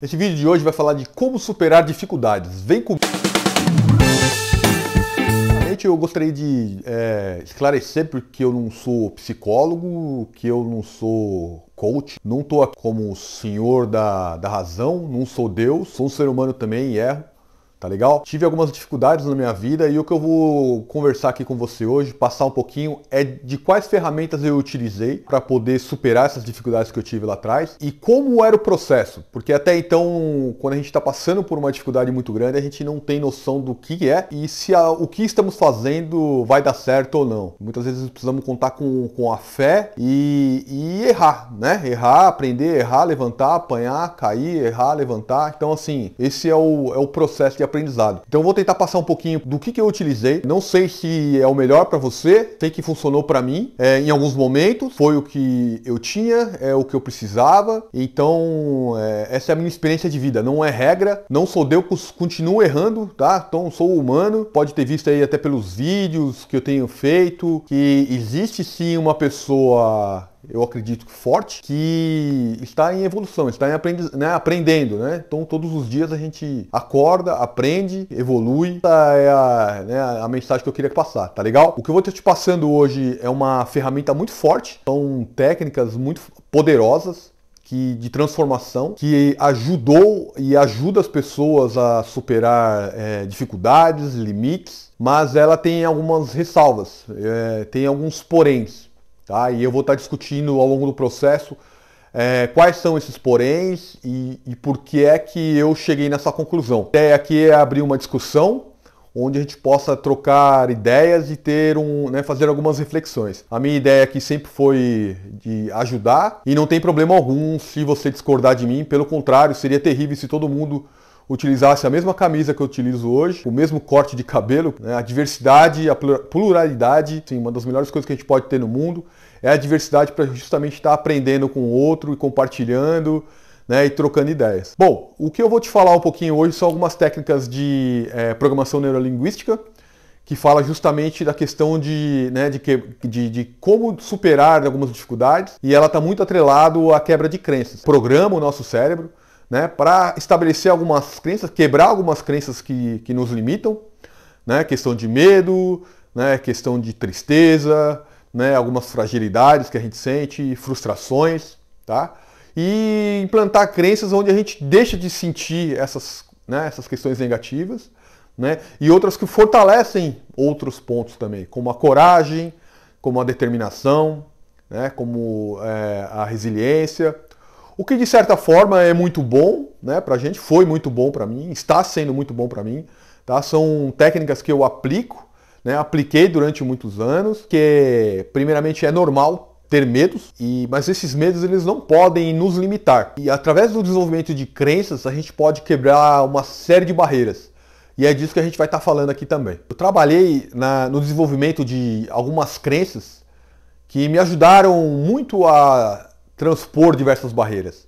Esse vídeo de hoje vai falar de como superar dificuldades. Vem comigo! eu gostaria de é, esclarecer porque eu não sou psicólogo, que eu não sou coach, não estou como senhor da, da razão, não sou Deus, sou um ser humano também e erro tá legal? Tive algumas dificuldades na minha vida e o que eu vou conversar aqui com você hoje, passar um pouquinho, é de quais ferramentas eu utilizei para poder superar essas dificuldades que eu tive lá atrás e como era o processo, porque até então, quando a gente está passando por uma dificuldade muito grande, a gente não tem noção do que é e se a, o que estamos fazendo vai dar certo ou não. Muitas vezes precisamos contar com, com a fé e, e errar, né? Errar, aprender, errar, levantar, apanhar, cair, errar, levantar. Então, assim, esse é o, é o processo de aprendizado. Então eu vou tentar passar um pouquinho do que, que eu utilizei. Não sei se é o melhor para você, sei que funcionou para mim é, em alguns momentos, foi o que eu tinha, é o que eu precisava. Então é, essa é a minha experiência de vida. Não é regra, não sou Deus, continuo errando, tá? Então sou humano. Pode ter visto aí até pelos vídeos que eu tenho feito que existe sim uma pessoa eu acredito forte, que está em evolução, está em aprendi né, aprendendo, né? Então todos os dias a gente acorda, aprende, evolui. Essa é a, né, a mensagem que eu queria passar, tá legal? O que eu vou estar te passando hoje é uma ferramenta muito forte, são técnicas muito poderosas, que, de transformação que ajudou e ajuda as pessoas a superar é, dificuldades, limites, mas ela tem algumas ressalvas, é, tem alguns poréns. Tá? E eu vou estar discutindo ao longo do processo é, quais são esses poréns e, e, por que é que eu cheguei nessa conclusão. A ideia aqui é abrir uma discussão onde a gente possa trocar ideias e ter um, né, fazer algumas reflexões. A minha ideia aqui sempre foi de ajudar e não tem problema algum se você discordar de mim. Pelo contrário, seria terrível se todo mundo utilizasse a mesma camisa que eu utilizo hoje, o mesmo corte de cabelo, né? a diversidade, a pluralidade, sim, uma das melhores coisas que a gente pode ter no mundo é a diversidade para justamente estar aprendendo com o outro e compartilhando. Né, e trocando ideias. Bom, o que eu vou te falar um pouquinho hoje são algumas técnicas de é, programação neurolinguística, que fala justamente da questão de, né, de, que, de, de, como superar algumas dificuldades, e ela está muito atrelado à quebra de crenças. Programa o nosso cérebro né, para estabelecer algumas crenças, quebrar algumas crenças que, que nos limitam, né, questão de medo, né, questão de tristeza, né, algumas fragilidades que a gente sente, frustrações, tá? E implantar crenças onde a gente deixa de sentir essas, né, essas questões negativas, né, e outras que fortalecem outros pontos também, como a coragem, como a determinação, né, como é, a resiliência, o que de certa forma é muito bom, né, pra gente, foi muito bom para mim, está sendo muito bom para mim, tá? São técnicas que eu aplico, né, apliquei durante muitos anos, que primeiramente é normal ter medos, e, mas esses medos eles não podem nos limitar. E através do desenvolvimento de crenças, a gente pode quebrar uma série de barreiras. E é disso que a gente vai estar tá falando aqui também. Eu trabalhei na, no desenvolvimento de algumas crenças que me ajudaram muito a transpor diversas barreiras.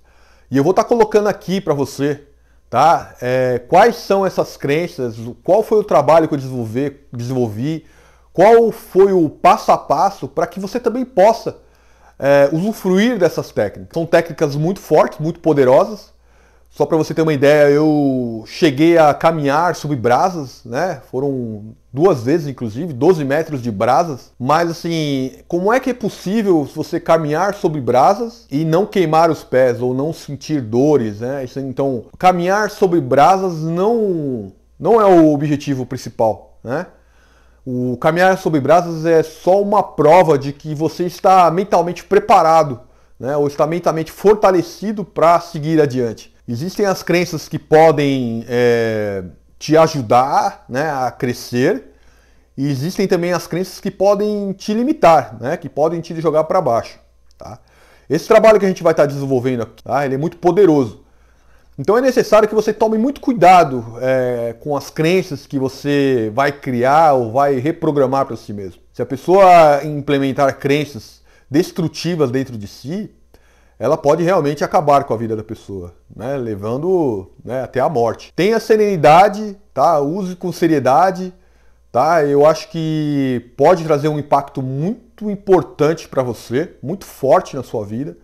E eu vou estar tá colocando aqui para você, tá? É, quais são essas crenças, qual foi o trabalho que eu desenvolvi, desenvolvi qual foi o passo a passo para que você também possa é, usufruir dessas técnicas. São técnicas muito fortes, muito poderosas, só para você ter uma ideia, eu cheguei a caminhar sob brasas, né? Foram duas vezes, inclusive, 12 metros de brasas. Mas assim, como é que é possível você caminhar sobre brasas e não queimar os pés ou não sentir dores, né? Então, caminhar sobre brasas não, não é o objetivo principal, né? O caminhar sobre brasas é só uma prova de que você está mentalmente preparado, né? Ou está mentalmente fortalecido para seguir adiante. Existem as crenças que podem é, te ajudar né, a crescer e existem também as crenças que podem te limitar, né, que podem te jogar para baixo. Tá? Esse trabalho que a gente vai estar desenvolvendo aqui, tá, ele é muito poderoso. Então é necessário que você tome muito cuidado é, com as crenças que você vai criar ou vai reprogramar para si mesmo. Se a pessoa implementar crenças destrutivas dentro de si, ela pode realmente acabar com a vida da pessoa, né? levando né, até a morte. Tenha serenidade, tá? use com seriedade, tá? eu acho que pode trazer um impacto muito importante para você, muito forte na sua vida.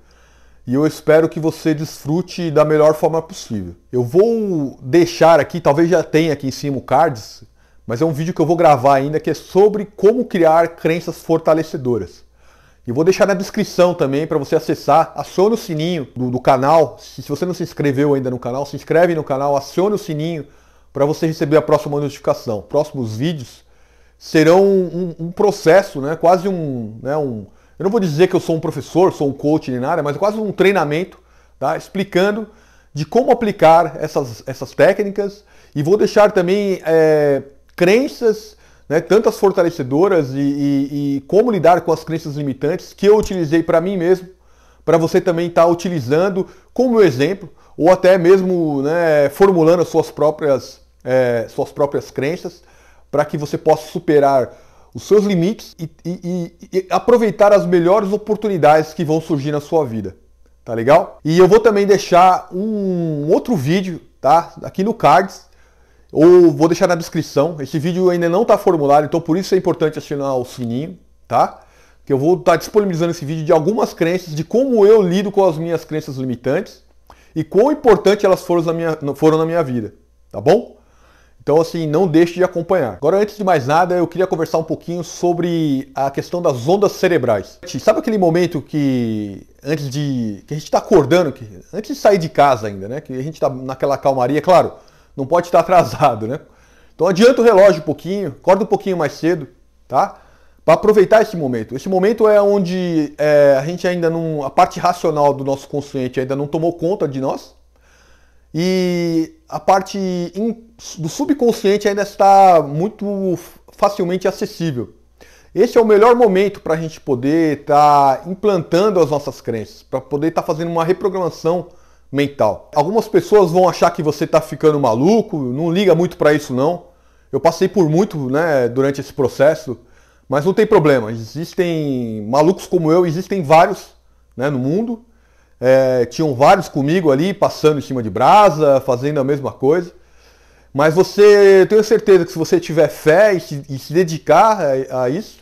e eu espero que você desfrute da melhor forma possível. Eu vou deixar aqui, talvez já tenha aqui em cima o cards, mas é um vídeo que eu vou gravar ainda que é sobre como criar crenças fortalecedoras. E vou deixar na descrição também para você acessar. Acione o sininho do, do canal. Se, se, você não se inscreveu ainda no canal, se inscreve no canal, acione o sininho para você receber a próxima notificação. Próximos vídeos serão um, um, um processo, né? quase um, né? um. Eu não vou dizer que eu sou um professor, sou um coach nem nada, mas quase um treinamento tá? explicando de como aplicar essas, essas técnicas. E vou deixar também. É, crenças, né, tantas fortalecedoras e, e, e, como lidar com as crenças limitantes que eu utilizei para mim mesmo, para você também estar tá utilizando como exemplo, ou até mesmo né, formulando as suas próprias, é, suas próprias crenças, para que você possa superar os seus limites e, e, e, aproveitar as melhores oportunidades que vão surgir na sua vida. Tá legal? E eu vou também deixar um outro vídeo, tá? Aqui no cards, ou vou deixar na descrição. Esse vídeo ainda não está formulado, então por isso é importante assinar o sininho, tá? Que eu vou estar tá disponibilizando esse vídeo de algumas crenças, de como eu lido com as minhas crenças limitantes e quão importante elas foram na minha, foram na minha vida, tá bom? Então assim, não deixe de acompanhar. Agora, antes de mais nada, eu queria conversar um pouquinho sobre a questão das ondas cerebrais. Sabe aquele momento que antes de que a gente está acordando, que, antes de sair de casa ainda, né? Que a gente está naquela calmaria, claro não pode estar atrasado, né? Então adianta o relógio um pouquinho, acorda um pouquinho mais cedo, tá? Para aproveitar esse momento. Esse momento é onde é, a gente ainda não. a parte racional do nosso consciente ainda não tomou conta de nós. E a parte in, do subconsciente ainda está muito facilmente acessível. Esse é o melhor momento para a gente poder estar tá implantando as nossas crenças, para poder estar tá fazendo uma reprogramação mental. Algumas pessoas vão achar que você está ficando maluco, não liga muito para isso não. Eu passei por muito, né, durante esse processo, mas não tem problema. Existem malucos como eu, existem vários, né, no mundo. É, tinham vários comigo ali, passando em cima de brasa, fazendo a mesma coisa. Mas você, tenho certeza que se você tiver fé e se, e se dedicar a, a isso,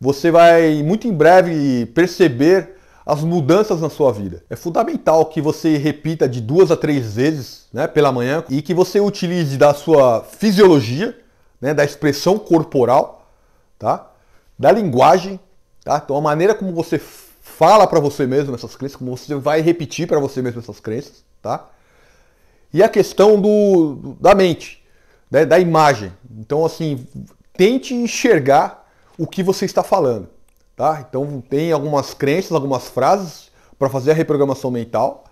você vai muito em breve perceber as mudanças na sua vida. É fundamental que você repita de duas a três vezes né, pela manhã e que você utilize da sua fisiologia, né, da expressão corporal, tá? da linguagem, tá? então a maneira como você fala para você mesmo essas crenças, como você vai repetir para você mesmo essas crenças, tá? E a questão do, da mente, né, da imagem. Então, assim, tente enxergar o que você está falando. Tá? Então tem algumas crenças, algumas frases para fazer a reprogramação mental.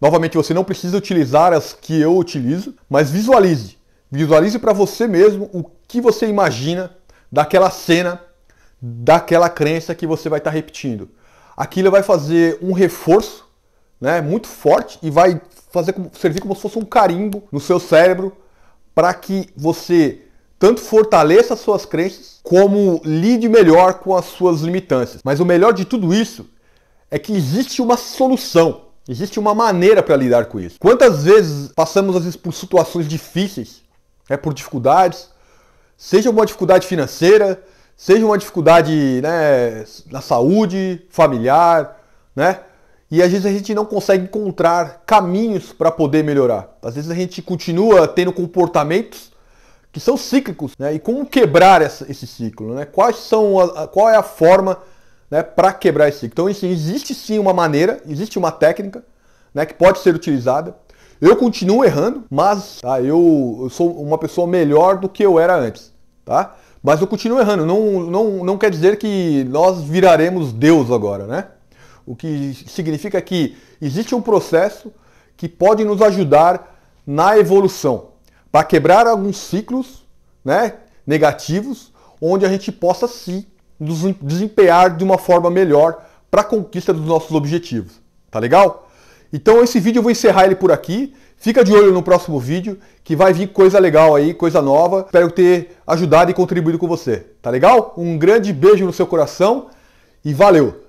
Novamente, você não precisa utilizar as que eu utilizo, mas visualize. Visualize para você mesmo o que você imagina daquela cena, daquela crença que você vai estar tá repetindo. Aquilo vai fazer um reforço né, muito forte e vai fazer servir como se fosse um carimbo no seu cérebro para que você tanto fortaleça as suas crenças, como lide melhor com as suas limitâncias. Mas o melhor de tudo isso é que existe uma solução, existe uma maneira para lidar com isso. Quantas vezes passamos às vezes por situações difíceis, é por dificuldades, seja uma dificuldade financeira, seja uma dificuldade né, na saúde, familiar, né? E às vezes a gente não consegue encontrar caminhos para poder melhorar. Às vezes a gente continua tendo comportamentos que são cíclicos, né? E como quebrar essa, esse ciclo, né? Quais são a, a, qual é a forma né, para quebrar esse ciclo? Então, assim, existe sim uma maneira, existe uma técnica né, que pode ser utilizada. Eu continuo errando, mas tá, eu, eu sou uma pessoa melhor do que eu era antes, tá? Mas eu continuo errando. Não, não, não quer dizer que nós viraremos Deus agora, né? O que significa que existe um processo que pode nos ajudar na evolução para quebrar alguns ciclos né, negativos, onde a gente possa se desempenhar de uma forma melhor para a conquista dos nossos objetivos. Tá legal? Então esse vídeo eu vou encerrar ele por aqui. Fica de olho no próximo vídeo, que vai vir coisa legal aí, coisa nova. Espero ter ajudado e contribuído com você. Tá legal? Um grande beijo no seu coração e valeu!